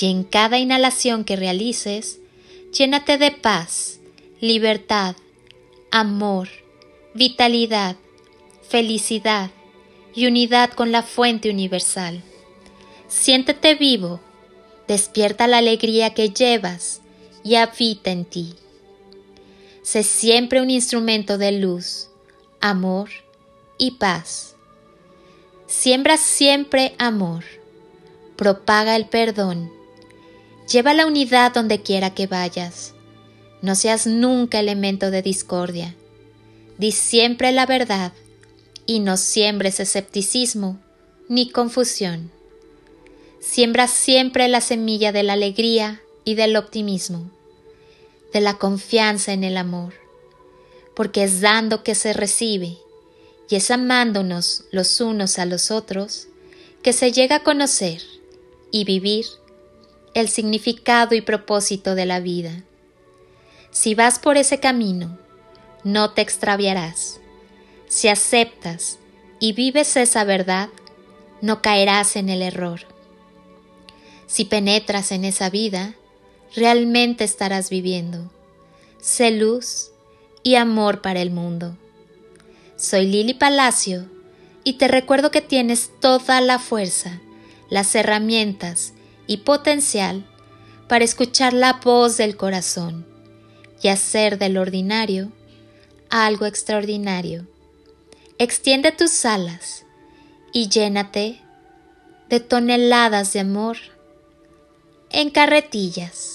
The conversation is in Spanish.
y en cada inhalación que realices, llénate de paz, libertad, amor, vitalidad, felicidad y unidad con la fuente universal. Siéntete vivo, despierta la alegría que llevas y habita en ti. Sé siempre un instrumento de luz, amor y paz. Siembra siempre amor, propaga el perdón, lleva la unidad donde quiera que vayas. No seas nunca elemento de discordia. Di siempre la verdad y no siembres escepticismo ni confusión. Siembra siempre la semilla de la alegría y del optimismo, de la confianza en el amor, porque es dando que se recibe y es amándonos los unos a los otros que se llega a conocer y vivir el significado y propósito de la vida. Si vas por ese camino, no te extraviarás. Si aceptas y vives esa verdad, no caerás en el error. Si penetras en esa vida, realmente estarás viviendo. Sé luz y amor para el mundo. Soy Lili Palacio y te recuerdo que tienes toda la fuerza, las herramientas y potencial para escuchar la voz del corazón y hacer del ordinario algo extraordinario. Extiende tus alas y llénate de toneladas de amor en carretillas.